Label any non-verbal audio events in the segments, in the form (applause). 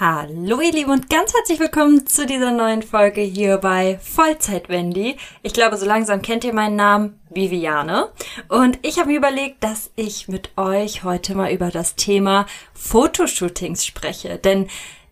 Hallo ihr Lieben und ganz herzlich willkommen zu dieser neuen Folge hier bei Vollzeit Wendy. Ich glaube, so langsam kennt ihr meinen Namen, Viviane. Und ich habe mir überlegt, dass ich mit euch heute mal über das Thema Fotoshootings spreche. Denn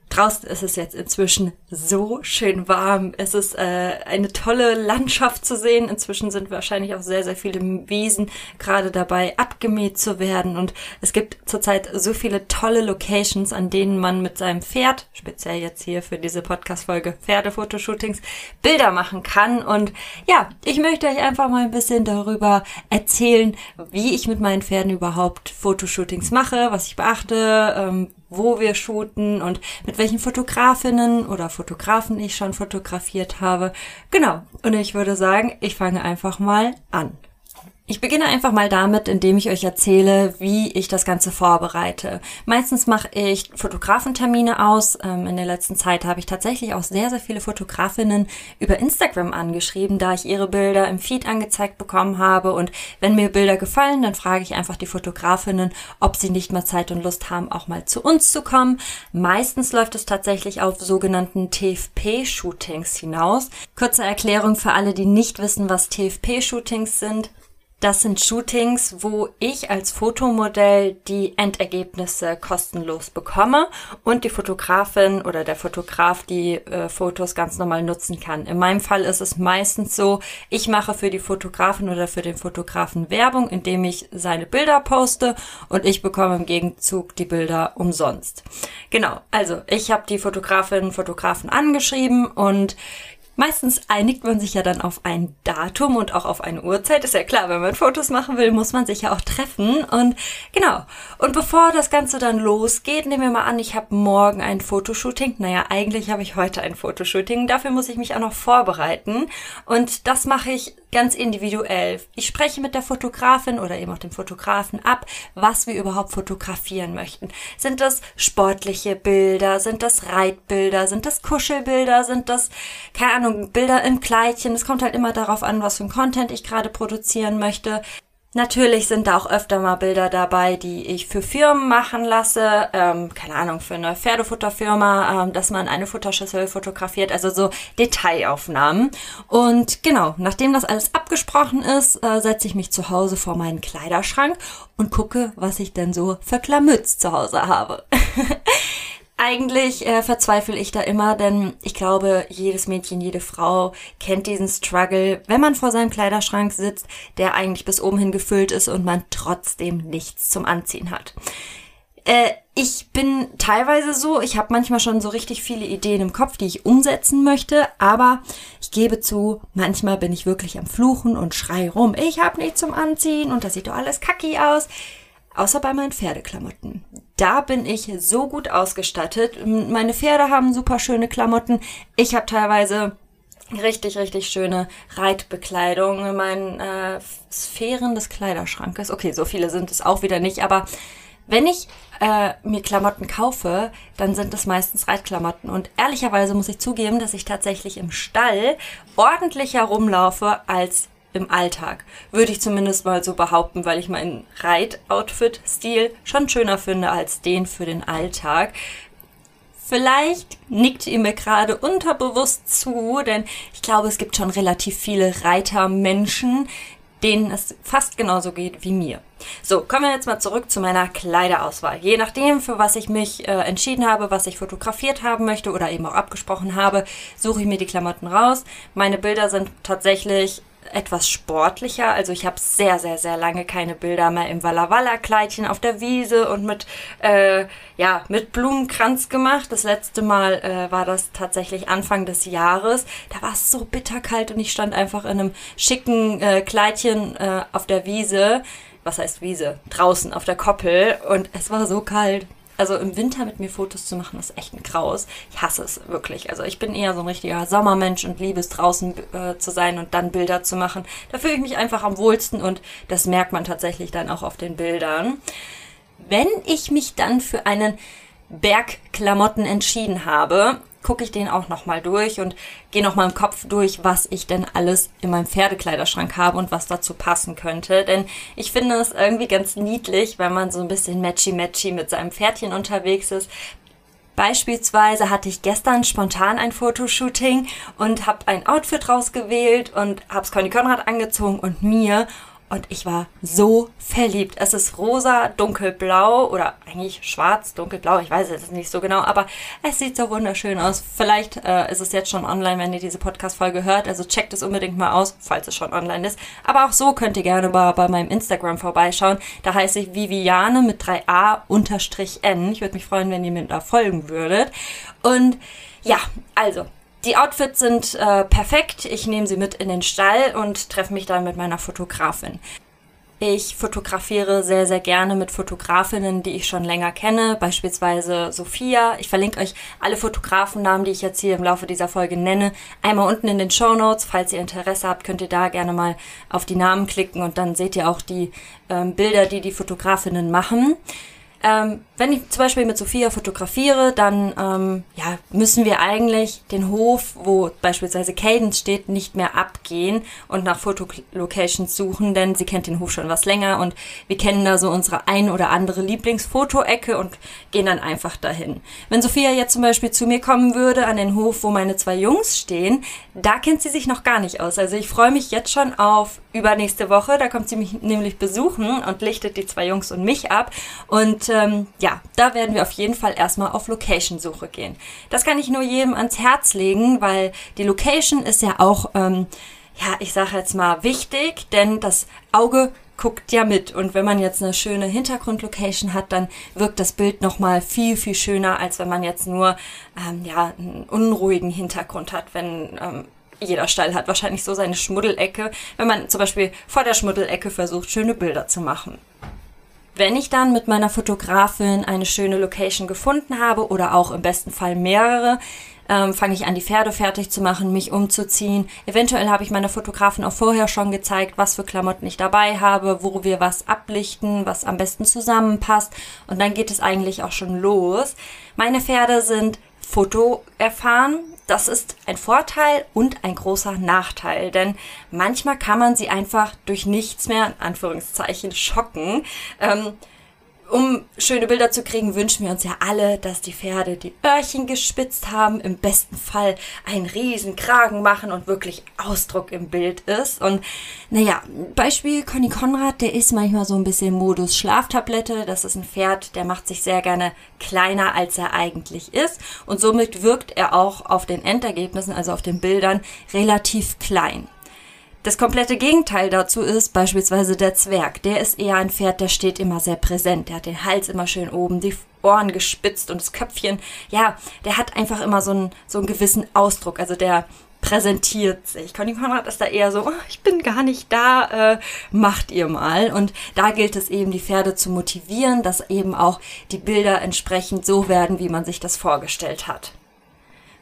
Draußen ist es jetzt inzwischen so schön warm. Es ist äh, eine tolle Landschaft zu sehen. Inzwischen sind wahrscheinlich auch sehr, sehr viele Wiesen gerade dabei abgemäht zu werden. Und es gibt zurzeit so viele tolle Locations, an denen man mit seinem Pferd, speziell jetzt hier für diese Podcast-Folge Pferdefotoshootings, Bilder machen kann. Und ja, ich möchte euch einfach mal ein bisschen darüber erzählen, wie ich mit meinen Pferden überhaupt Fotoshootings mache, was ich beachte, ähm, wo wir shooten und mit welchen Fotografinnen oder Fotografen ich schon fotografiert habe. Genau. Und ich würde sagen, ich fange einfach mal an. Ich beginne einfach mal damit, indem ich euch erzähle, wie ich das Ganze vorbereite. Meistens mache ich Fotografentermine aus. Ähm, in der letzten Zeit habe ich tatsächlich auch sehr, sehr viele Fotografinnen über Instagram angeschrieben, da ich ihre Bilder im Feed angezeigt bekommen habe. Und wenn mir Bilder gefallen, dann frage ich einfach die Fotografinnen, ob sie nicht mal Zeit und Lust haben, auch mal zu uns zu kommen. Meistens läuft es tatsächlich auf sogenannten TFP-Shootings hinaus. Kurze Erklärung für alle, die nicht wissen, was TFP-Shootings sind. Das sind Shootings, wo ich als Fotomodell die Endergebnisse kostenlos bekomme und die Fotografin oder der Fotograf die äh, Fotos ganz normal nutzen kann. In meinem Fall ist es meistens so, ich mache für die Fotografin oder für den Fotografen Werbung, indem ich seine Bilder poste und ich bekomme im Gegenzug die Bilder umsonst. Genau, also ich habe die Fotografin, Fotografen angeschrieben und Meistens einigt man sich ja dann auf ein Datum und auch auf eine Uhrzeit. Ist ja klar, wenn man Fotos machen will, muss man sich ja auch treffen. Und genau. Und bevor das Ganze dann losgeht, nehmen wir mal an, ich habe morgen ein Fotoshooting. Naja, eigentlich habe ich heute ein Fotoshooting. Dafür muss ich mich auch noch vorbereiten. Und das mache ich ganz individuell. Ich spreche mit der Fotografin oder eben auch dem Fotografen ab, was wir überhaupt fotografieren möchten. Sind das sportliche Bilder? Sind das Reitbilder? Sind das Kuschelbilder? Sind das, keine Ahnung, Bilder im Kleidchen? Es kommt halt immer darauf an, was für ein Content ich gerade produzieren möchte. Natürlich sind da auch öfter mal Bilder dabei, die ich für Firmen machen lasse. Ähm, keine Ahnung, für eine Pferdefutterfirma, ähm, dass man eine Futterschüssel fotografiert. Also so Detailaufnahmen. Und genau, nachdem das alles abgesprochen ist, äh, setze ich mich zu Hause vor meinen Kleiderschrank und gucke, was ich denn so für Klamütz zu Hause habe. (laughs) Eigentlich äh, verzweifle ich da immer, denn ich glaube, jedes Mädchen, jede Frau kennt diesen Struggle, wenn man vor seinem Kleiderschrank sitzt, der eigentlich bis oben hin gefüllt ist und man trotzdem nichts zum Anziehen hat. Äh, ich bin teilweise so, ich habe manchmal schon so richtig viele Ideen im Kopf, die ich umsetzen möchte, aber ich gebe zu, manchmal bin ich wirklich am Fluchen und schrei rum, ich habe nichts zum Anziehen und das sieht doch alles kacki aus. Außer bei meinen Pferdeklamotten. Da bin ich so gut ausgestattet. Meine Pferde haben super schöne Klamotten. Ich habe teilweise richtig, richtig schöne Reitbekleidung in meinen äh, Sphären des Kleiderschrankes. Okay, so viele sind es auch wieder nicht, aber wenn ich äh, mir Klamotten kaufe, dann sind es meistens Reitklamotten. Und ehrlicherweise muss ich zugeben, dass ich tatsächlich im Stall ordentlicher rumlaufe als im Alltag. Würde ich zumindest mal so behaupten, weil ich meinen Reit-Outfit-Stil schon schöner finde als den für den Alltag. Vielleicht nickt ihr mir gerade unterbewusst zu, denn ich glaube, es gibt schon relativ viele Reitermenschen, denen es fast genauso geht wie mir. So, kommen wir jetzt mal zurück zu meiner Kleiderauswahl. Je nachdem, für was ich mich äh, entschieden habe, was ich fotografiert haben möchte oder eben auch abgesprochen habe, suche ich mir die Klamotten raus. Meine Bilder sind tatsächlich etwas sportlicher. Also ich habe sehr, sehr, sehr lange keine Bilder mehr im Walla Walla Kleidchen auf der Wiese und mit, äh, ja, mit Blumenkranz gemacht. Das letzte Mal äh, war das tatsächlich Anfang des Jahres. Da war es so bitterkalt und ich stand einfach in einem schicken äh, Kleidchen äh, auf der Wiese. Was heißt Wiese? Draußen auf der Koppel und es war so kalt also im Winter mit mir Fotos zu machen, ist echt ein Graus. Ich hasse es wirklich. Also ich bin eher so ein richtiger Sommermensch und liebe es draußen äh, zu sein und dann Bilder zu machen. Da fühle ich mich einfach am wohlsten und das merkt man tatsächlich dann auch auf den Bildern. Wenn ich mich dann für einen Bergklamotten entschieden habe, gucke ich den auch nochmal durch und gehe nochmal im Kopf durch, was ich denn alles in meinem Pferdekleiderschrank habe und was dazu passen könnte. Denn ich finde es irgendwie ganz niedlich, wenn man so ein bisschen matchy-matchy mit seinem Pferdchen unterwegs ist. Beispielsweise hatte ich gestern spontan ein Fotoshooting und habe ein Outfit rausgewählt und habe es Conny Konrad angezogen und mir und ich war so verliebt. Es ist rosa, dunkelblau oder eigentlich schwarz, dunkelblau. Ich weiß es nicht so genau, aber es sieht so wunderschön aus. Vielleicht äh, ist es jetzt schon online, wenn ihr diese Podcast-Folge hört. Also checkt es unbedingt mal aus, falls es schon online ist. Aber auch so könnt ihr gerne mal bei meinem Instagram vorbeischauen. Da heiße ich Viviane mit 3a unterstrich n. Ich würde mich freuen, wenn ihr mir da folgen würdet. Und ja, also die Outfits sind äh, perfekt. Ich nehme sie mit in den Stall und treffe mich dann mit meiner Fotografin. Ich fotografiere sehr, sehr gerne mit Fotografinnen, die ich schon länger kenne, beispielsweise Sophia. Ich verlinke euch alle Fotografennamen, die ich jetzt hier im Laufe dieser Folge nenne, einmal unten in den Show Notes. Falls ihr Interesse habt, könnt ihr da gerne mal auf die Namen klicken und dann seht ihr auch die ähm, Bilder, die die Fotografinnen machen. Ähm, wenn ich zum Beispiel mit Sophia fotografiere, dann ähm, ja, müssen wir eigentlich den Hof, wo beispielsweise Cadence steht, nicht mehr abgehen und nach Fotolocations suchen, denn sie kennt den Hof schon was länger und wir kennen da so unsere ein oder andere Lieblingsfotoecke und gehen dann einfach dahin. Wenn Sophia jetzt zum Beispiel zu mir kommen würde an den Hof, wo meine zwei Jungs stehen, da kennt sie sich noch gar nicht aus. Also ich freue mich jetzt schon auf übernächste Woche. Da kommt sie mich nämlich besuchen und lichtet die zwei Jungs und mich ab. Und ähm, ja, da werden wir auf jeden Fall erstmal auf Location-Suche gehen. Das kann ich nur jedem ans Herz legen, weil die Location ist ja auch, ähm, ja, ich sage jetzt mal wichtig, denn das Auge guckt ja mit. Und wenn man jetzt eine schöne Hintergrundlocation hat, dann wirkt das Bild nochmal viel, viel schöner, als wenn man jetzt nur ähm, ja, einen unruhigen Hintergrund hat. Wenn ähm, jeder Stall hat wahrscheinlich so seine Schmuddelecke, wenn man zum Beispiel vor der Schmuddelecke versucht, schöne Bilder zu machen. Wenn ich dann mit meiner Fotografin eine schöne Location gefunden habe oder auch im besten Fall mehrere, ähm, fange ich an, die Pferde fertig zu machen, mich umzuziehen. Eventuell habe ich meiner Fotografin auch vorher schon gezeigt, was für Klamotten ich dabei habe, wo wir was ablichten, was am besten zusammenpasst. Und dann geht es eigentlich auch schon los. Meine Pferde sind Foto erfahren. Das ist ein Vorteil und ein großer Nachteil, denn manchmal kann man sie einfach durch nichts mehr, in Anführungszeichen, schocken. Ähm, um schöne Bilder zu kriegen, wünschen wir uns ja alle, dass die Pferde die Öhrchen gespitzt haben, im besten Fall einen riesen Kragen machen und wirklich Ausdruck im Bild ist. Und naja, Beispiel Conny Konrad, der ist manchmal so ein bisschen Modus Schlaftablette. Das ist ein Pferd, der macht sich sehr gerne kleiner, als er eigentlich ist. Und somit wirkt er auch auf den Endergebnissen, also auf den Bildern, relativ klein. Das komplette Gegenteil dazu ist beispielsweise der Zwerg. Der ist eher ein Pferd, der steht immer sehr präsent. Der hat den Hals immer schön oben, die Ohren gespitzt und das Köpfchen. Ja, der hat einfach immer so einen, so einen gewissen Ausdruck. Also der präsentiert sich. Conny Konrad ist da eher so, oh, ich bin gar nicht da, äh, macht ihr mal. Und da gilt es eben, die Pferde zu motivieren, dass eben auch die Bilder entsprechend so werden, wie man sich das vorgestellt hat.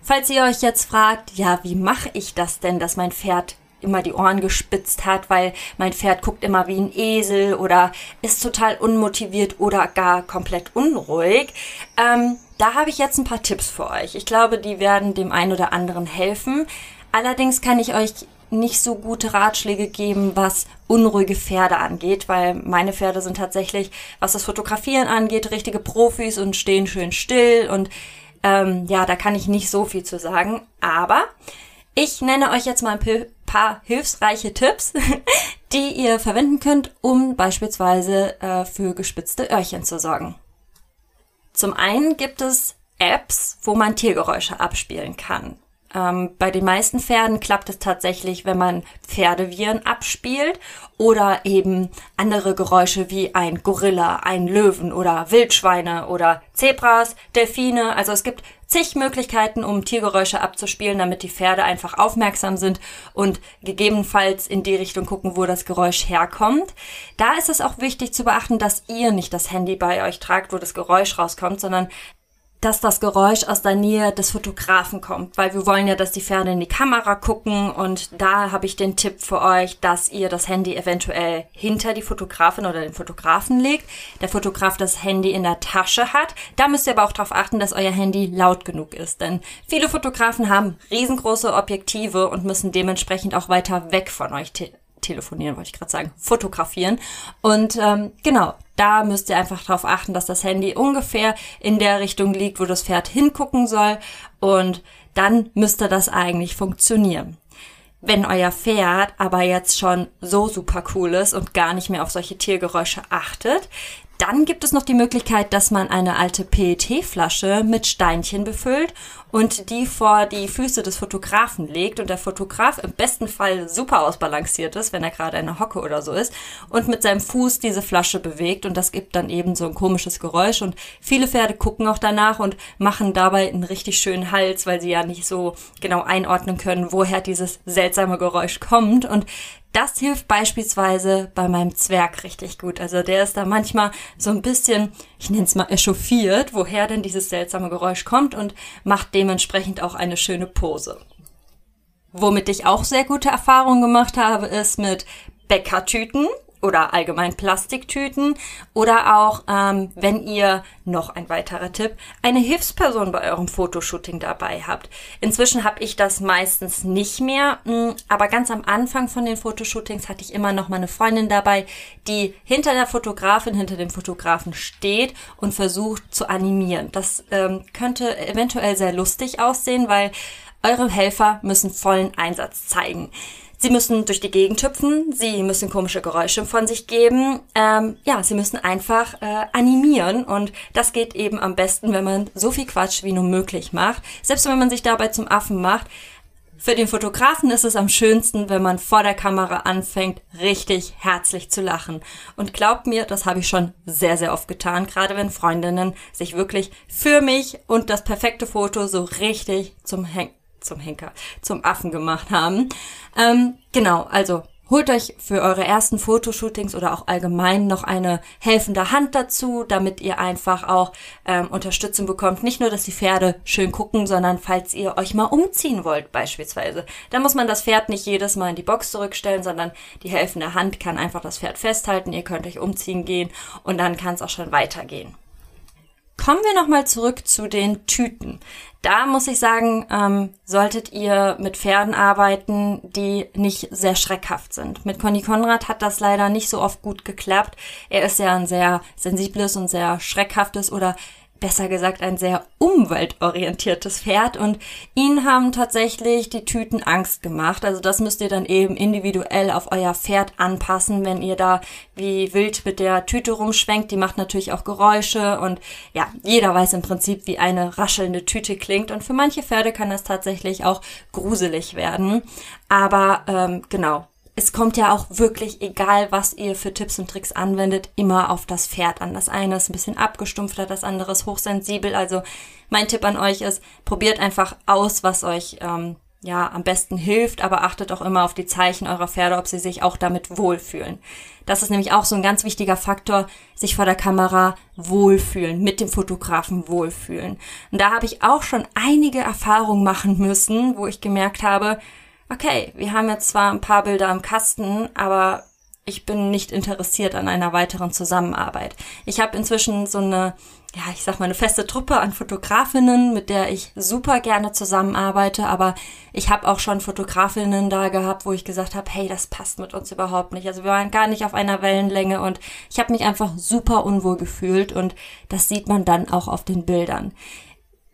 Falls ihr euch jetzt fragt, ja, wie mache ich das denn, dass mein Pferd immer die Ohren gespitzt hat, weil mein Pferd guckt immer wie ein Esel oder ist total unmotiviert oder gar komplett unruhig. Ähm, da habe ich jetzt ein paar Tipps für euch. Ich glaube, die werden dem einen oder anderen helfen. Allerdings kann ich euch nicht so gute Ratschläge geben, was unruhige Pferde angeht, weil meine Pferde sind tatsächlich, was das Fotografieren angeht, richtige Profis und stehen schön still und ähm, ja, da kann ich nicht so viel zu sagen. Aber ich nenne euch jetzt mal ein paar hilfsreiche Tipps, (laughs) die ihr verwenden könnt, um beispielsweise äh, für gespitzte Öhrchen zu sorgen. Zum einen gibt es Apps, wo man Tiergeräusche abspielen kann. Ähm, bei den meisten Pferden klappt es tatsächlich, wenn man Pferdeviren abspielt oder eben andere Geräusche wie ein Gorilla, ein Löwen oder Wildschweine oder Zebras, Delfine. Also es gibt zig Möglichkeiten, um Tiergeräusche abzuspielen, damit die Pferde einfach aufmerksam sind und gegebenenfalls in die Richtung gucken, wo das Geräusch herkommt. Da ist es auch wichtig zu beachten, dass ihr nicht das Handy bei euch tragt, wo das Geräusch rauskommt, sondern dass das Geräusch aus der Nähe des Fotografen kommt, weil wir wollen ja, dass die Pferde in die Kamera gucken und da habe ich den Tipp für euch, dass ihr das Handy eventuell hinter die Fotografin oder den Fotografen legt, der Fotograf das Handy in der Tasche hat. Da müsst ihr aber auch darauf achten, dass euer Handy laut genug ist, denn viele Fotografen haben riesengroße Objektive und müssen dementsprechend auch weiter weg von euch telefonieren, wollte ich gerade sagen, fotografieren. Und ähm, genau, da müsst ihr einfach darauf achten, dass das Handy ungefähr in der Richtung liegt, wo das Pferd hingucken soll. Und dann müsste das eigentlich funktionieren. Wenn euer Pferd aber jetzt schon so super cool ist und gar nicht mehr auf solche Tiergeräusche achtet, dann gibt es noch die Möglichkeit, dass man eine alte PET-Flasche mit Steinchen befüllt und die vor die Füße des Fotografen legt und der Fotograf im besten Fall super ausbalanciert ist, wenn er gerade in einer Hocke oder so ist und mit seinem Fuß diese Flasche bewegt und das gibt dann eben so ein komisches Geräusch und viele Pferde gucken auch danach und machen dabei einen richtig schönen Hals, weil sie ja nicht so genau einordnen können, woher dieses seltsame Geräusch kommt und das hilft beispielsweise bei meinem Zwerg richtig gut. Also der ist da manchmal so ein bisschen, ich nenne es mal echauffiert, woher denn dieses seltsame Geräusch kommt und macht dementsprechend auch eine schöne Pose. Womit ich auch sehr gute Erfahrungen gemacht habe, ist mit Bäckertüten oder allgemein Plastiktüten oder auch, ähm, wenn ihr noch ein weiterer Tipp, eine Hilfsperson bei eurem Fotoshooting dabei habt. Inzwischen habe ich das meistens nicht mehr, mm, aber ganz am Anfang von den Fotoshootings hatte ich immer noch mal eine Freundin dabei, die hinter der Fotografin, hinter dem Fotografen steht und versucht zu animieren. Das ähm, könnte eventuell sehr lustig aussehen, weil eure Helfer müssen vollen Einsatz zeigen. Sie müssen durch die Gegend hüpfen, sie müssen komische Geräusche von sich geben. Ähm, ja, sie müssen einfach äh, animieren und das geht eben am besten, wenn man so viel Quatsch wie nur möglich macht. Selbst wenn man sich dabei zum Affen macht. Für den Fotografen ist es am schönsten, wenn man vor der Kamera anfängt, richtig herzlich zu lachen. Und glaubt mir, das habe ich schon sehr, sehr oft getan, gerade wenn Freundinnen sich wirklich für mich und das perfekte Foto so richtig zum Henk zum Henker, zum Affen gemacht haben. Ähm, genau, also holt euch für eure ersten Fotoshootings oder auch allgemein noch eine helfende Hand dazu, damit ihr einfach auch ähm, Unterstützung bekommt. Nicht nur, dass die Pferde schön gucken, sondern falls ihr euch mal umziehen wollt beispielsweise. Da muss man das Pferd nicht jedes Mal in die Box zurückstellen, sondern die helfende Hand kann einfach das Pferd festhalten. Ihr könnt euch umziehen gehen und dann kann es auch schon weitergehen. Kommen wir nochmal zurück zu den Tüten. Da muss ich sagen, ähm, solltet ihr mit Pferden arbeiten, die nicht sehr schreckhaft sind. Mit Conny Konrad hat das leider nicht so oft gut geklappt. Er ist ja ein sehr sensibles und sehr schreckhaftes oder besser gesagt ein sehr umweltorientiertes Pferd und ihnen haben tatsächlich die Tüten Angst gemacht. Also das müsst ihr dann eben individuell auf euer Pferd anpassen, wenn ihr da wie wild mit der Tüte rumschwenkt. Die macht natürlich auch Geräusche und ja, jeder weiß im Prinzip, wie eine raschelnde Tüte klingt und für manche Pferde kann das tatsächlich auch gruselig werden. Aber ähm, genau, es kommt ja auch wirklich, egal was ihr für Tipps und Tricks anwendet, immer auf das Pferd an. Das eine ist ein bisschen abgestumpfter, das andere ist hochsensibel. Also mein Tipp an euch ist, probiert einfach aus, was euch ähm, ja am besten hilft, aber achtet auch immer auf die Zeichen eurer Pferde, ob sie sich auch damit wohlfühlen. Das ist nämlich auch so ein ganz wichtiger Faktor, sich vor der Kamera wohlfühlen, mit dem Fotografen wohlfühlen. Und da habe ich auch schon einige Erfahrungen machen müssen, wo ich gemerkt habe, okay, wir haben jetzt zwar ein paar Bilder im Kasten, aber ich bin nicht interessiert an einer weiteren Zusammenarbeit. Ich habe inzwischen so eine, ja, ich sag mal, eine feste Truppe an Fotografinnen, mit der ich super gerne zusammenarbeite, aber ich habe auch schon Fotografinnen da gehabt, wo ich gesagt habe, hey, das passt mit uns überhaupt nicht. Also wir waren gar nicht auf einer Wellenlänge und ich habe mich einfach super unwohl gefühlt und das sieht man dann auch auf den Bildern.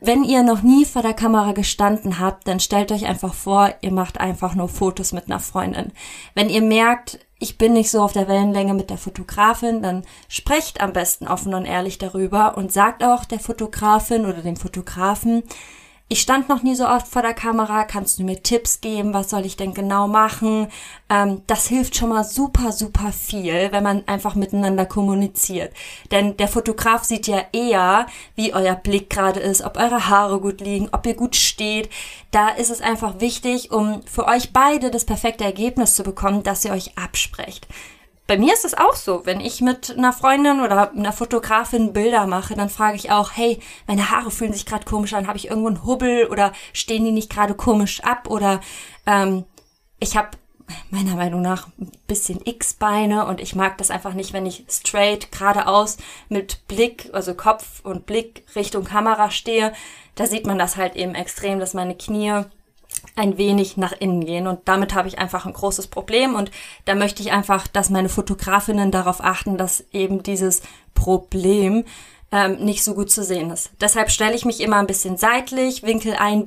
Wenn ihr noch nie vor der Kamera gestanden habt, dann stellt euch einfach vor, ihr macht einfach nur Fotos mit einer Freundin. Wenn ihr merkt, ich bin nicht so auf der Wellenlänge mit der Fotografin, dann sprecht am besten offen und ehrlich darüber und sagt auch der Fotografin oder dem Fotografen, ich stand noch nie so oft vor der Kamera, kannst du mir Tipps geben, was soll ich denn genau machen? Ähm, das hilft schon mal super, super viel, wenn man einfach miteinander kommuniziert. Denn der Fotograf sieht ja eher, wie euer Blick gerade ist, ob eure Haare gut liegen, ob ihr gut steht. Da ist es einfach wichtig, um für euch beide das perfekte Ergebnis zu bekommen, dass ihr euch absprecht bei mir ist es auch so, wenn ich mit einer Freundin oder einer Fotografin Bilder mache, dann frage ich auch, hey, meine Haare fühlen sich gerade komisch an, habe ich irgendwo einen Hubbel oder stehen die nicht gerade komisch ab oder ähm, ich habe meiner Meinung nach ein bisschen X-Beine und ich mag das einfach nicht, wenn ich straight geradeaus mit Blick, also Kopf und Blick Richtung Kamera stehe. Da sieht man das halt eben extrem, dass meine Knie ein wenig nach innen gehen. Und damit habe ich einfach ein großes Problem. Und da möchte ich einfach, dass meine Fotografinnen darauf achten, dass eben dieses Problem ähm, nicht so gut zu sehen ist. Deshalb stelle ich mich immer ein bisschen seitlich, winkel ein,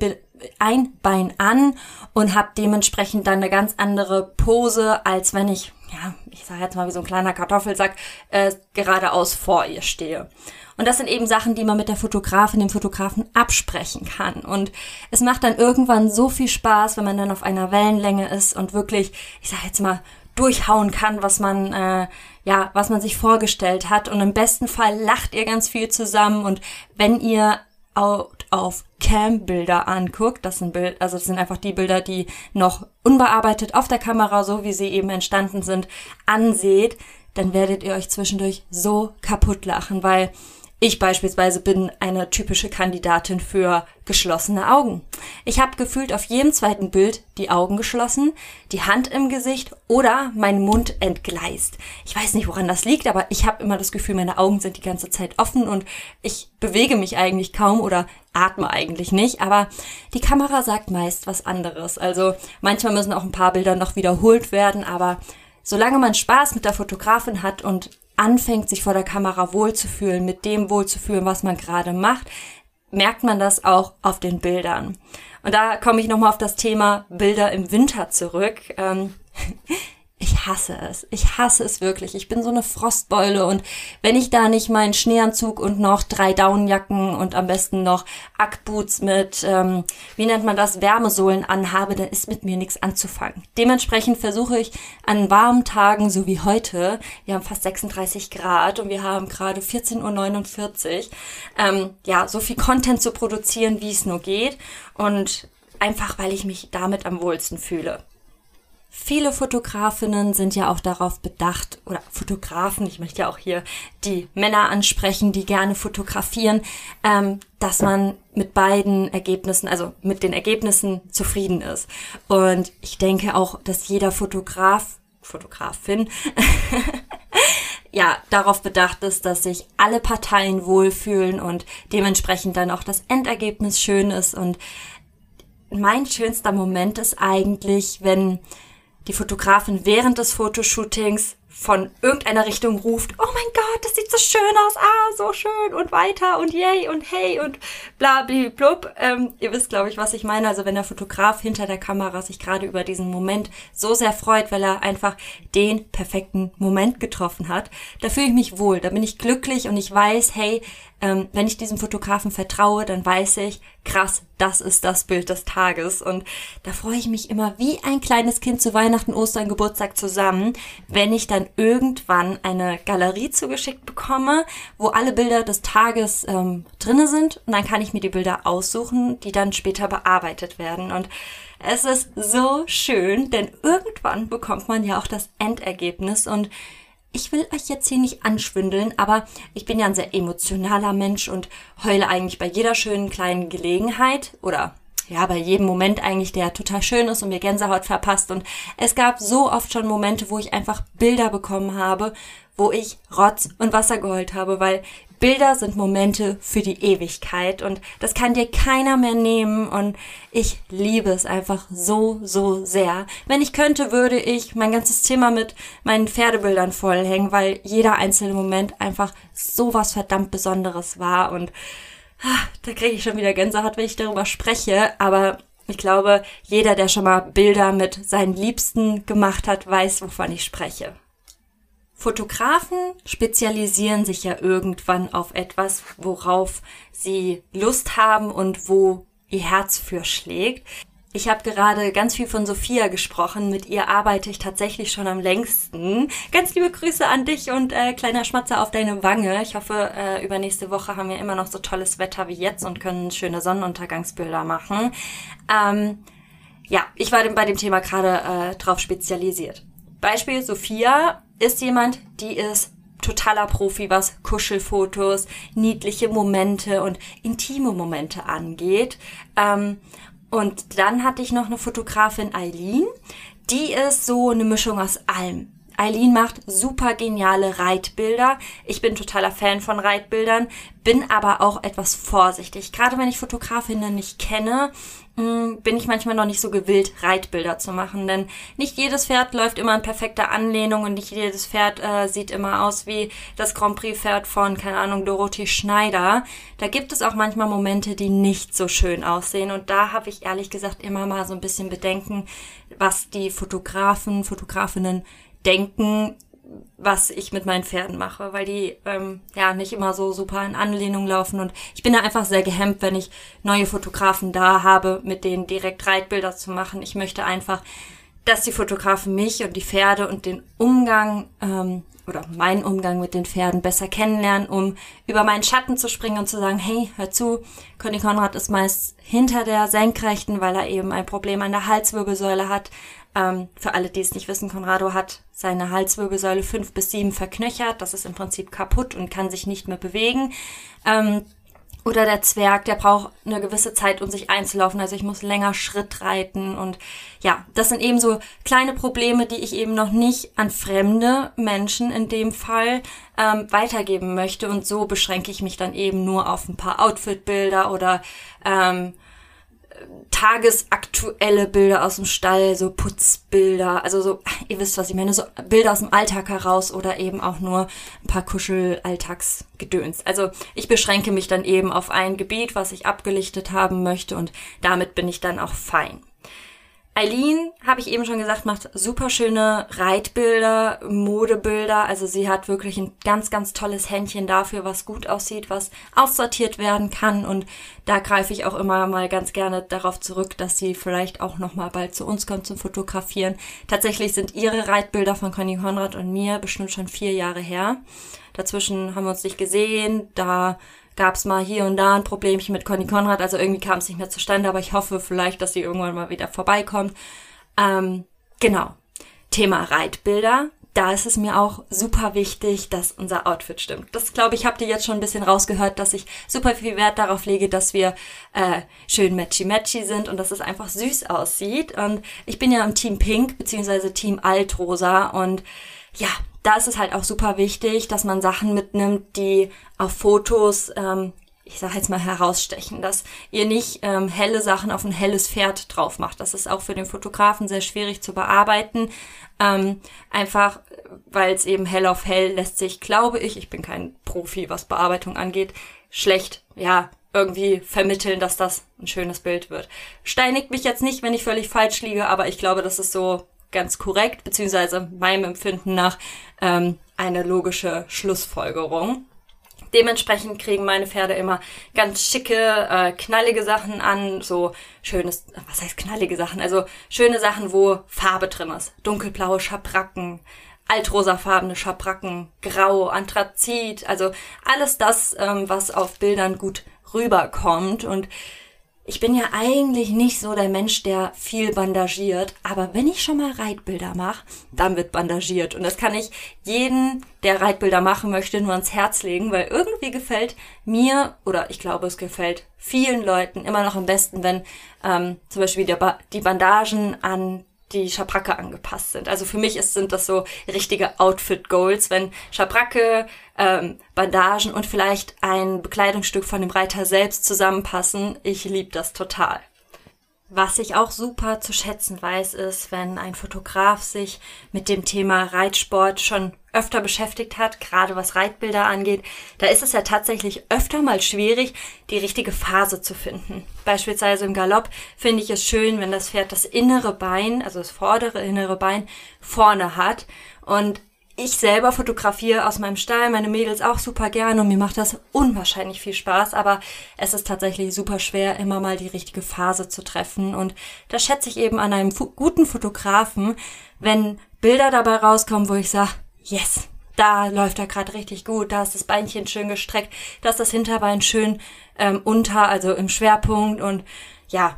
ein Bein an und habe dementsprechend dann eine ganz andere Pose, als wenn ich, ja, ich sage jetzt mal wie so ein kleiner Kartoffelsack, äh, geradeaus vor ihr stehe. Und das sind eben Sachen, die man mit der Fotografin, dem Fotografen absprechen kann. Und es macht dann irgendwann so viel Spaß, wenn man dann auf einer Wellenlänge ist und wirklich, ich sage jetzt mal, durchhauen kann, was man äh, ja, was man sich vorgestellt hat. Und im besten Fall lacht ihr ganz viel zusammen. Und wenn ihr auf Cam-Bilder anguckt, das sind Bild, also das sind einfach die Bilder, die noch unbearbeitet auf der Kamera, so wie sie eben entstanden sind, anseht, dann werdet ihr euch zwischendurch so kaputt lachen, weil ich beispielsweise bin eine typische Kandidatin für geschlossene Augen. Ich habe gefühlt auf jedem zweiten Bild die Augen geschlossen, die Hand im Gesicht oder mein Mund entgleist. Ich weiß nicht, woran das liegt, aber ich habe immer das Gefühl, meine Augen sind die ganze Zeit offen und ich bewege mich eigentlich kaum oder atme eigentlich nicht, aber die Kamera sagt meist was anderes. Also manchmal müssen auch ein paar Bilder noch wiederholt werden, aber solange man Spaß mit der Fotografin hat und anfängt, sich vor der Kamera wohlzufühlen, mit dem wohlzufühlen, was man gerade macht, merkt man das auch auf den Bildern. Und da komme ich nochmal auf das Thema Bilder im Winter zurück. Ähm, (laughs) ich hasse es. Ich hasse es wirklich. Ich bin so eine Frostbeule und wenn ich da nicht meinen Schneeanzug und noch drei Daunenjacken und am besten noch Ackboots mit, ähm, wie nennt man das, Wärmesohlen anhabe, dann ist mit mir nichts anzufangen. Dementsprechend versuche ich an warmen Tagen, so wie heute, wir haben fast 36 Grad und wir haben gerade 14.49 Uhr, ähm, ja, so viel Content zu produzieren, wie es nur geht und einfach, weil ich mich damit am wohlsten fühle. Viele Fotografinnen sind ja auch darauf bedacht, oder Fotografen, ich möchte ja auch hier die Männer ansprechen, die gerne fotografieren, ähm, dass man mit beiden Ergebnissen, also mit den Ergebnissen zufrieden ist. Und ich denke auch, dass jeder Fotograf, Fotografin, (laughs) ja, darauf bedacht ist, dass sich alle Parteien wohlfühlen und dementsprechend dann auch das Endergebnis schön ist. Und mein schönster Moment ist eigentlich, wenn die Fotografin während des Fotoshootings von irgendeiner Richtung ruft, oh mein Gott, das sieht so schön aus, ah, so schön und weiter und yay und hey und bla blub. Ähm, ihr wisst, glaube ich, was ich meine. Also wenn der Fotograf hinter der Kamera sich gerade über diesen Moment so sehr freut, weil er einfach den perfekten Moment getroffen hat, da fühle ich mich wohl, da bin ich glücklich und ich weiß, hey, ähm, wenn ich diesem Fotografen vertraue, dann weiß ich, krass, das ist das Bild des Tages. Und da freue ich mich immer wie ein kleines Kind zu Weihnachten, Ostern, Geburtstag zusammen, wenn ich dann irgendwann eine Galerie zugeschickt bekomme, wo alle Bilder des Tages ähm, drinne sind. Und dann kann ich mir die Bilder aussuchen, die dann später bearbeitet werden. Und es ist so schön, denn irgendwann bekommt man ja auch das Endergebnis und ich will euch jetzt hier nicht anschwindeln, aber ich bin ja ein sehr emotionaler Mensch und heule eigentlich bei jeder schönen kleinen Gelegenheit oder ja, bei jedem Moment eigentlich, der total schön ist und mir Gänsehaut verpasst. Und es gab so oft schon Momente, wo ich einfach Bilder bekommen habe, wo ich Rotz und Wasser geheult habe, weil Bilder sind Momente für die Ewigkeit und das kann dir keiner mehr nehmen und ich liebe es einfach so, so sehr. Wenn ich könnte, würde ich mein ganzes Zimmer mit meinen Pferdebildern vollhängen, weil jeder einzelne Moment einfach so was verdammt Besonderes war und da kriege ich schon wieder Gänsehaut, wenn ich darüber spreche, aber ich glaube, jeder, der schon mal Bilder mit seinen Liebsten gemacht hat, weiß, wovon ich spreche. Fotografen spezialisieren sich ja irgendwann auf etwas, worauf sie Lust haben und wo ihr Herz für schlägt. Ich habe gerade ganz viel von Sophia gesprochen. Mit ihr arbeite ich tatsächlich schon am längsten. Ganz liebe Grüße an dich und äh, kleiner Schmatzer auf deine Wange. Ich hoffe, äh, übernächste Woche haben wir immer noch so tolles Wetter wie jetzt und können schöne Sonnenuntergangsbilder machen. Ähm, ja, ich war bei dem Thema gerade äh, drauf spezialisiert. Beispiel Sophia ist jemand, die ist totaler Profi, was Kuschelfotos, niedliche Momente und intime Momente angeht. Ähm, und dann hatte ich noch eine Fotografin Eileen, die ist so eine Mischung aus allem. Eileen macht super geniale Reitbilder. Ich bin totaler Fan von Reitbildern, bin aber auch etwas vorsichtig. Gerade wenn ich Fotografinnen nicht kenne, bin ich manchmal noch nicht so gewillt, Reitbilder zu machen. Denn nicht jedes Pferd läuft immer in perfekter Anlehnung und nicht jedes Pferd äh, sieht immer aus wie das Grand Prix-Pferd von, keine Ahnung, Dorothee Schneider. Da gibt es auch manchmal Momente, die nicht so schön aussehen. Und da habe ich ehrlich gesagt immer mal so ein bisschen Bedenken, was die Fotografen, Fotografinnen denken, was ich mit meinen Pferden mache, weil die ähm, ja nicht immer so super in Anlehnung laufen und ich bin da einfach sehr gehemmt, wenn ich neue Fotografen da habe, mit denen direkt Reitbilder zu machen. Ich möchte einfach, dass die Fotografen mich und die Pferde und den Umgang ähm, oder meinen Umgang mit den Pferden besser kennenlernen, um über meinen Schatten zu springen und zu sagen, hey, hör zu, Conny Konrad ist meist hinter der Senkrechten, weil er eben ein Problem an der Halswirbelsäule hat. Ähm, für alle, die es nicht wissen, Conrado hat seine Halswirbelsäule fünf bis sieben verknöchert. Das ist im Prinzip kaputt und kann sich nicht mehr bewegen. Ähm, oder der Zwerg, der braucht eine gewisse Zeit, um sich einzulaufen. Also ich muss länger Schritt reiten. Und ja, das sind eben so kleine Probleme, die ich eben noch nicht an fremde Menschen in dem Fall ähm, weitergeben möchte. Und so beschränke ich mich dann eben nur auf ein paar Outfit-Bilder oder ähm, tagesaktuelle Bilder aus dem Stall, so Putzbilder, also so, ihr wisst, was ich meine, so Bilder aus dem Alltag heraus oder eben auch nur ein paar Kuschel-Alltagsgedöns. Also ich beschränke mich dann eben auf ein Gebiet, was ich abgelichtet haben möchte und damit bin ich dann auch fein. Eileen, habe ich eben schon gesagt, macht super schöne Reitbilder, Modebilder. Also sie hat wirklich ein ganz, ganz tolles Händchen dafür, was gut aussieht, was aussortiert werden kann. Und da greife ich auch immer mal ganz gerne darauf zurück, dass sie vielleicht auch noch mal bald zu uns kommt zum Fotografieren. Tatsächlich sind ihre Reitbilder von Conny Konrad und mir bestimmt schon vier Jahre her. Dazwischen haben wir uns nicht gesehen. Da gab es mal hier und da ein Problemchen mit Conny Konrad, also irgendwie kam es nicht mehr zustande, aber ich hoffe vielleicht, dass sie irgendwann mal wieder vorbeikommt. Ähm, genau. Thema Reitbilder. Da ist es mir auch super wichtig, dass unser Outfit stimmt. Das glaube ich, habt ihr jetzt schon ein bisschen rausgehört, dass ich super viel Wert darauf lege, dass wir äh, schön matchy-matchy sind und dass es einfach süß aussieht. Und ich bin ja im Team Pink beziehungsweise Team Altrosa und ja, da ist es halt auch super wichtig, dass man Sachen mitnimmt, die auf Fotos, ähm, ich sag jetzt mal, herausstechen, dass ihr nicht ähm, helle Sachen auf ein helles Pferd drauf macht. Das ist auch für den Fotografen sehr schwierig zu bearbeiten. Ähm, einfach, weil es eben hell auf hell lässt sich, glaube ich, ich bin kein Profi, was Bearbeitung angeht, schlecht, ja, irgendwie vermitteln, dass das ein schönes Bild wird. Steinigt mich jetzt nicht, wenn ich völlig falsch liege, aber ich glaube, das ist so ganz korrekt, beziehungsweise meinem Empfinden nach ähm, eine logische Schlussfolgerung. Dementsprechend kriegen meine Pferde immer ganz schicke, äh, knallige Sachen an, so schönes, was heißt knallige Sachen? Also schöne Sachen, wo Farbe drin ist. Dunkelblaue Schabracken, altrosafarbene Schabracken, grau, Anthrazit, also alles das, ähm, was auf Bildern gut rüberkommt und ich bin ja eigentlich nicht so der Mensch, der viel bandagiert, aber wenn ich schon mal Reitbilder mache, dann wird bandagiert. Und das kann ich jeden, der Reitbilder machen möchte, nur ans Herz legen, weil irgendwie gefällt mir, oder ich glaube, es gefällt vielen Leuten immer noch am besten, wenn ähm, zum Beispiel ba die Bandagen an die Schabracke angepasst sind. Also für mich ist, sind das so richtige Outfit-Goals, wenn Schabracke, ähm, Bandagen und vielleicht ein Bekleidungsstück von dem Reiter selbst zusammenpassen. Ich liebe das total. Was ich auch super zu schätzen weiß, ist, wenn ein Fotograf sich mit dem Thema Reitsport schon öfter beschäftigt hat, gerade was Reitbilder angeht, da ist es ja tatsächlich öfter mal schwierig, die richtige Phase zu finden. Beispielsweise im Galopp finde ich es schön, wenn das Pferd das innere Bein, also das vordere innere Bein vorne hat und ich selber fotografiere aus meinem Stall, meine Mädels auch super gerne und mir macht das unwahrscheinlich viel Spaß, aber es ist tatsächlich super schwer, immer mal die richtige Phase zu treffen. Und das schätze ich eben an einem guten Fotografen, wenn Bilder dabei rauskommen, wo ich sage, yes, da läuft er gerade richtig gut, da ist das Beinchen schön gestreckt, da ist das Hinterbein schön ähm, unter, also im Schwerpunkt. Und ja,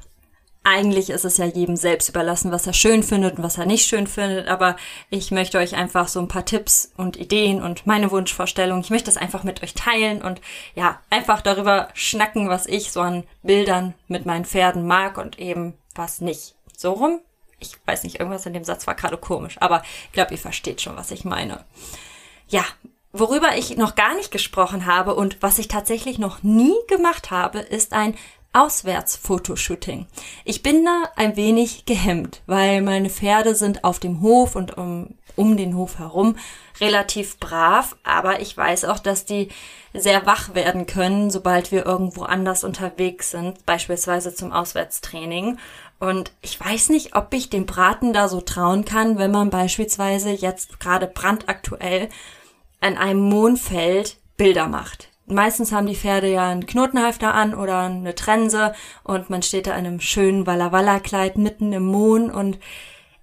eigentlich ist es ja jedem selbst überlassen, was er schön findet und was er nicht schön findet, aber ich möchte euch einfach so ein paar Tipps und Ideen und meine Wunschvorstellungen, ich möchte das einfach mit euch teilen und ja, einfach darüber schnacken, was ich so an Bildern mit meinen Pferden mag und eben was nicht. So rum Ich weiß nicht, irgendwas in dem Satz war gerade komisch, aber ich glaube, ihr versteht schon, was ich meine. Ja, worüber ich noch gar nicht gesprochen habe und was ich tatsächlich noch nie gemacht habe, ist ein Auswärtsfotoshooting. Ich bin da ein wenig gehemmt, weil meine Pferde sind auf dem Hof und um, um den Hof herum relativ brav, aber ich weiß auch, dass die sehr wach werden können, sobald wir irgendwo anders unterwegs sind, beispielsweise zum Auswärtstraining. Und ich weiß nicht, ob ich dem Braten da so trauen kann, wenn man beispielsweise jetzt gerade brandaktuell an einem Mondfeld Bilder macht meistens haben die Pferde ja einen Knotenhalfter an oder eine Trense und man steht da in einem schönen Walla Walla Kleid mitten im Mond und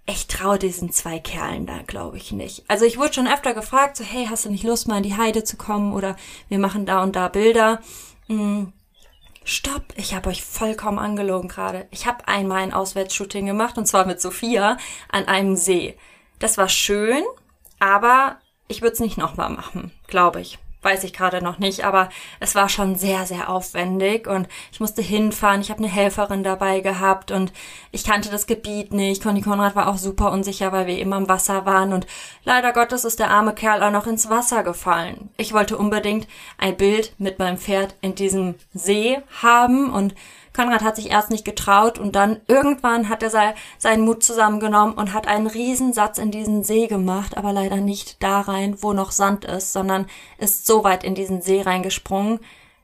ich traue diesen zwei Kerlen da, glaube ich nicht. Also ich wurde schon öfter gefragt, so hey, hast du nicht Lust mal in die Heide zu kommen oder wir machen da und da Bilder. Hm, stopp, ich habe euch vollkommen angelogen gerade. Ich habe einmal ein Auswärtsshooting gemacht und zwar mit Sophia an einem See. Das war schön, aber ich würde es nicht nochmal machen, glaube ich weiß ich gerade noch nicht, aber es war schon sehr, sehr aufwendig und ich musste hinfahren. Ich habe eine Helferin dabei gehabt und ich kannte das Gebiet nicht. Conny Konrad war auch super unsicher, weil wir immer im Wasser waren und leider Gottes ist der arme Kerl auch noch ins Wasser gefallen. Ich wollte unbedingt ein Bild mit meinem Pferd in diesem See haben und Konrad hat sich erst nicht getraut und dann irgendwann hat er seinen Mut zusammengenommen und hat einen Riesensatz in diesen See gemacht, aber leider nicht da rein, wo noch Sand ist, sondern ist so weit in diesen See reingesprungen,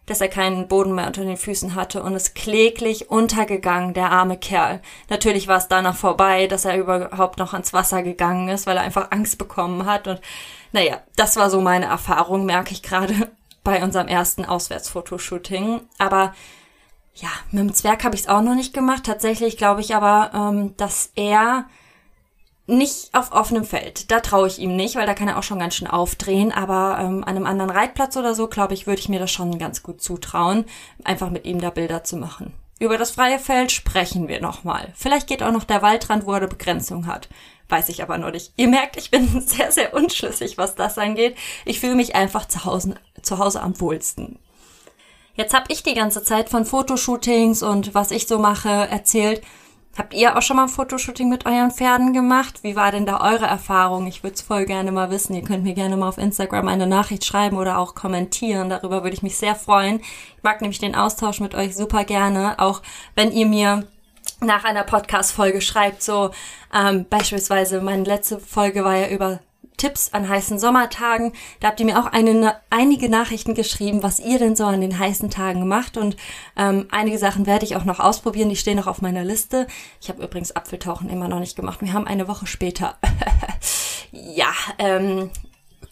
dass er keinen Boden mehr unter den Füßen hatte und ist kläglich untergegangen, der arme Kerl. Natürlich war es danach vorbei, dass er überhaupt noch ans Wasser gegangen ist, weil er einfach Angst bekommen hat und naja, das war so meine Erfahrung, merke ich gerade (laughs) bei unserem ersten Auswärtsfotoshooting. Aber ja, mit dem Zwerg habe ich es auch noch nicht gemacht. Tatsächlich glaube ich aber, ähm, dass er nicht auf offenem Feld. Da traue ich ihm nicht, weil da kann er auch schon ganz schön aufdrehen. Aber ähm, an einem anderen Reitplatz oder so, glaube ich, würde ich mir das schon ganz gut zutrauen, einfach mit ihm da Bilder zu machen. Über das freie Feld sprechen wir nochmal. Vielleicht geht auch noch der Waldrand, wo er eine Begrenzung hat. Weiß ich aber noch nicht. Ihr merkt, ich bin (laughs) sehr, sehr unschlüssig, was das angeht. Ich fühle mich einfach zu Hause, zu Hause am wohlsten. Jetzt habe ich die ganze Zeit von Fotoshootings und was ich so mache erzählt. Habt ihr auch schon mal ein Fotoshooting mit euren Pferden gemacht? Wie war denn da eure Erfahrung? Ich würde es voll gerne mal wissen. Ihr könnt mir gerne mal auf Instagram eine Nachricht schreiben oder auch kommentieren. Darüber würde ich mich sehr freuen. Ich mag nämlich den Austausch mit euch super gerne, auch wenn ihr mir nach einer Podcast-Folge schreibt, so ähm, beispielsweise meine letzte Folge war ja über Tipps an heißen Sommertagen. Da habt ihr mir auch eine, einige Nachrichten geschrieben, was ihr denn so an den heißen Tagen macht. Und ähm, einige Sachen werde ich auch noch ausprobieren. Die stehen noch auf meiner Liste. Ich habe übrigens Apfeltauchen immer noch nicht gemacht. Wir haben eine Woche später. (laughs) ja, ähm,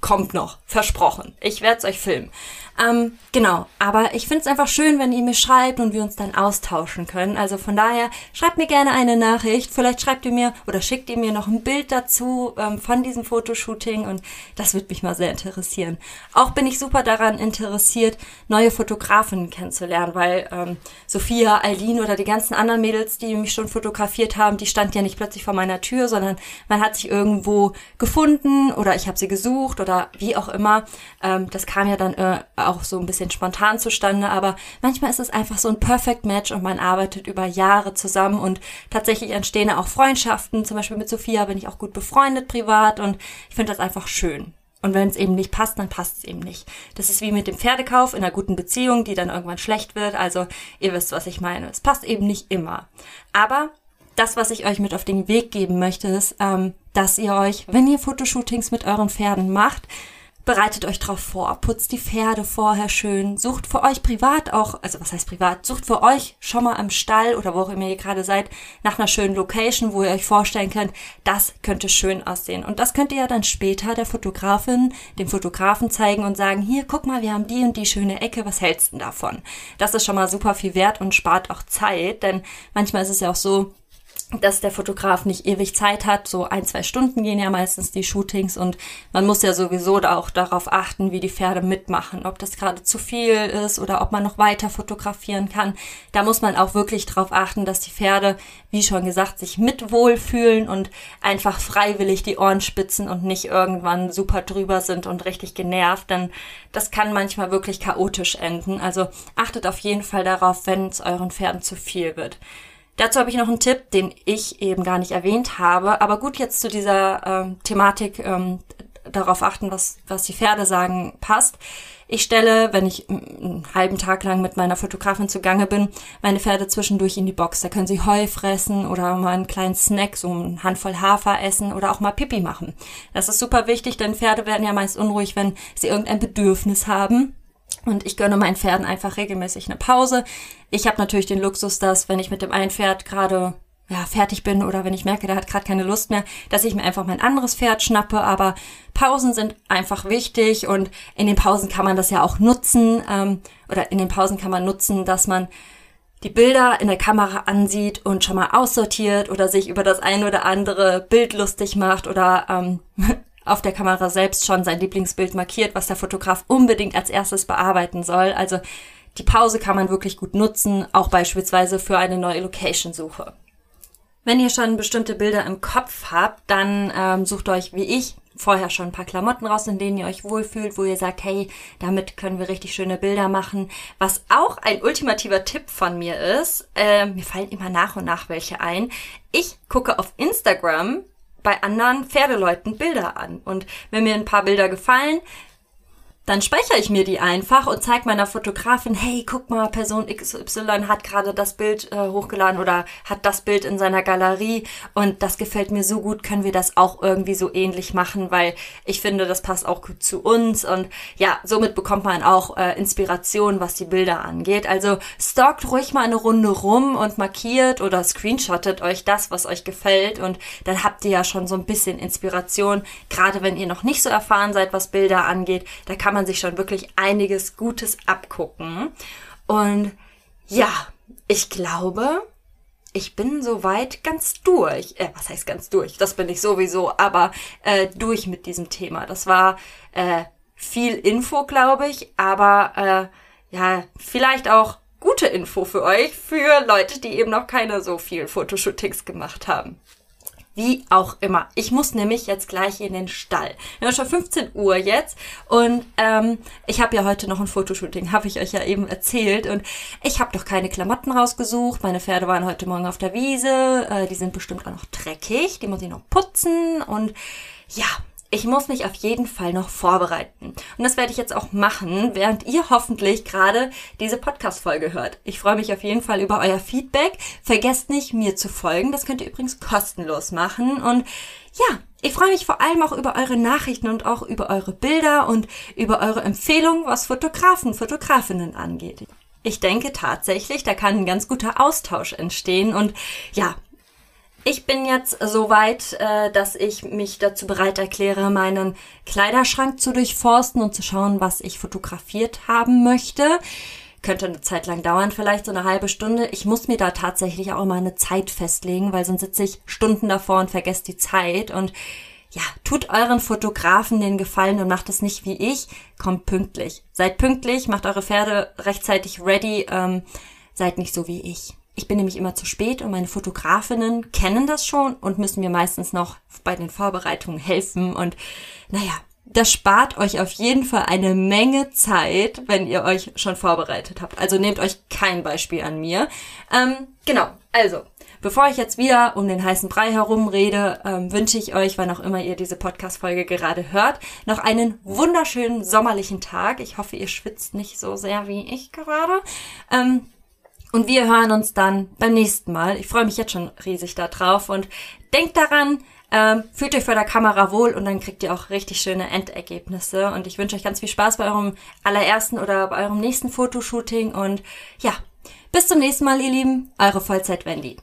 kommt noch. Versprochen. Ich werde es euch filmen. Ähm, genau, aber ich finde es einfach schön, wenn ihr mir schreibt und wir uns dann austauschen können. Also von daher, schreibt mir gerne eine Nachricht. Vielleicht schreibt ihr mir oder schickt ihr mir noch ein Bild dazu ähm, von diesem Fotoshooting und das würde mich mal sehr interessieren. Auch bin ich super daran interessiert, neue Fotografen kennenzulernen, weil ähm, Sophia, Eileen oder die ganzen anderen Mädels, die mich schon fotografiert haben, die stand ja nicht plötzlich vor meiner Tür, sondern man hat sich irgendwo gefunden oder ich habe sie gesucht oder wie auch immer. Ähm, das kam ja dann äh, auch so ein bisschen spontan zustande, aber manchmal ist es einfach so ein Perfect Match und man arbeitet über Jahre zusammen und tatsächlich entstehen auch Freundschaften. Zum Beispiel mit Sophia bin ich auch gut befreundet privat und ich finde das einfach schön. Und wenn es eben nicht passt, dann passt es eben nicht. Das ist wie mit dem Pferdekauf in einer guten Beziehung, die dann irgendwann schlecht wird. Also ihr wisst, was ich meine. Es passt eben nicht immer. Aber das, was ich euch mit auf den Weg geben möchte, ist, ähm, dass ihr euch, wenn ihr Fotoshootings mit euren Pferden macht, bereitet euch drauf vor, putzt die Pferde vorher schön, sucht für euch privat auch, also was heißt privat, sucht für euch schon mal am Stall oder wo auch immer ihr gerade seid, nach einer schönen Location, wo ihr euch vorstellen könnt, das könnte schön aussehen. Und das könnt ihr ja dann später der Fotografin, dem Fotografen zeigen und sagen, hier, guck mal, wir haben die und die schöne Ecke, was hältst du davon? Das ist schon mal super viel wert und spart auch Zeit, denn manchmal ist es ja auch so, dass der Fotograf nicht ewig Zeit hat. So ein, zwei Stunden gehen ja meistens die Shootings und man muss ja sowieso auch darauf achten, wie die Pferde mitmachen, ob das gerade zu viel ist oder ob man noch weiter fotografieren kann. Da muss man auch wirklich darauf achten, dass die Pferde, wie schon gesagt, sich mit wohlfühlen und einfach freiwillig die Ohren spitzen und nicht irgendwann super drüber sind und richtig genervt, denn das kann manchmal wirklich chaotisch enden. Also achtet auf jeden Fall darauf, wenn es euren Pferden zu viel wird. Dazu habe ich noch einen Tipp, den ich eben gar nicht erwähnt habe. Aber gut, jetzt zu dieser ähm, Thematik ähm, darauf achten, was, was die Pferde sagen, passt. Ich stelle, wenn ich einen halben Tag lang mit meiner Fotografin zugange bin, meine Pferde zwischendurch in die Box. Da können sie Heu fressen oder mal einen kleinen Snack, so eine Handvoll Hafer essen oder auch mal Pipi machen. Das ist super wichtig, denn Pferde werden ja meist unruhig, wenn sie irgendein Bedürfnis haben. Und ich gönne meinen Pferden einfach regelmäßig eine Pause. Ich habe natürlich den Luxus, dass wenn ich mit dem einen Pferd gerade ja, fertig bin oder wenn ich merke, der hat gerade keine Lust mehr, dass ich mir einfach mein anderes Pferd schnappe. Aber Pausen sind einfach wichtig und in den Pausen kann man das ja auch nutzen ähm, oder in den Pausen kann man nutzen, dass man die Bilder in der Kamera ansieht und schon mal aussortiert oder sich über das ein oder andere Bild lustig macht oder ähm, (laughs) auf der Kamera selbst schon sein Lieblingsbild markiert, was der Fotograf unbedingt als erstes bearbeiten soll. Also die Pause kann man wirklich gut nutzen, auch beispielsweise für eine neue Location-Suche. Wenn ihr schon bestimmte Bilder im Kopf habt, dann ähm, sucht euch, wie ich, vorher schon ein paar Klamotten raus, in denen ihr euch wohlfühlt, wo ihr sagt, hey, damit können wir richtig schöne Bilder machen. Was auch ein ultimativer Tipp von mir ist, äh, mir fallen immer nach und nach welche ein. Ich gucke auf Instagram bei anderen Pferdeleuten Bilder an. Und wenn mir ein paar Bilder gefallen, dann speichere ich mir die einfach und zeige meiner Fotografin, hey, guck mal, Person XY hat gerade das Bild äh, hochgeladen oder hat das Bild in seiner Galerie und das gefällt mir so gut, können wir das auch irgendwie so ähnlich machen, weil ich finde, das passt auch gut zu uns und ja, somit bekommt man auch äh, Inspiration, was die Bilder angeht. Also stalkt ruhig mal eine Runde rum und markiert oder screenshottet euch das, was euch gefällt und dann habt ihr ja schon so ein bisschen Inspiration, gerade wenn ihr noch nicht so erfahren seid, was Bilder angeht, da kann man sich schon wirklich einiges Gutes abgucken. Und ja, ich glaube, ich bin soweit ganz durch. Äh, was heißt ganz durch? Das bin ich sowieso, aber äh, durch mit diesem Thema. Das war äh, viel Info, glaube ich, aber äh, ja, vielleicht auch gute Info für euch, für Leute, die eben noch keine so vielen Fotoshootings gemacht haben. Wie auch immer. Ich muss nämlich jetzt gleich in den Stall. Wir haben schon 15 Uhr jetzt und ähm, ich habe ja heute noch ein Fotoshooting, habe ich euch ja eben erzählt. Und ich habe doch keine Klamotten rausgesucht. Meine Pferde waren heute Morgen auf der Wiese. Äh, die sind bestimmt auch noch dreckig. Die muss ich noch putzen. Und ja, ich muss mich auf jeden Fall noch vorbereiten. Und das werde ich jetzt auch machen, während ihr hoffentlich gerade diese Podcast-Folge hört. Ich freue mich auf jeden Fall über euer Feedback. Vergesst nicht, mir zu folgen. Das könnt ihr übrigens kostenlos machen. Und ja, ich freue mich vor allem auch über eure Nachrichten und auch über eure Bilder und über eure Empfehlungen, was Fotografen, Fotografinnen angeht. Ich denke tatsächlich, da kann ein ganz guter Austausch entstehen und ja, ich bin jetzt so weit, äh, dass ich mich dazu bereit erkläre, meinen Kleiderschrank zu durchforsten und zu schauen, was ich fotografiert haben möchte. Könnte eine Zeit lang dauern, vielleicht so eine halbe Stunde. Ich muss mir da tatsächlich auch immer eine Zeit festlegen, weil sonst sitze ich Stunden davor und vergesse die Zeit. Und ja, tut euren Fotografen den Gefallen und macht es nicht wie ich. Kommt pünktlich. Seid pünktlich, macht eure Pferde rechtzeitig ready. Ähm, seid nicht so wie ich. Ich bin nämlich immer zu spät und meine Fotografinnen kennen das schon und müssen mir meistens noch bei den Vorbereitungen helfen. Und naja, das spart euch auf jeden Fall eine Menge Zeit, wenn ihr euch schon vorbereitet habt. Also nehmt euch kein Beispiel an mir. Ähm, genau, also Bevor ich jetzt wieder um den heißen Brei herum rede, ähm, wünsche ich euch, wann auch immer ihr diese Podcast-Folge gerade hört, noch einen wunderschönen sommerlichen Tag. Ich hoffe, ihr schwitzt nicht so sehr wie ich gerade. Ähm, und wir hören uns dann beim nächsten Mal. Ich freue mich jetzt schon riesig darauf und denkt daran, ähm, fühlt euch vor der Kamera wohl und dann kriegt ihr auch richtig schöne Endergebnisse. Und ich wünsche euch ganz viel Spaß bei eurem allerersten oder bei eurem nächsten Fotoshooting. Und ja, bis zum nächsten Mal, ihr Lieben. Eure Vollzeit Wendy.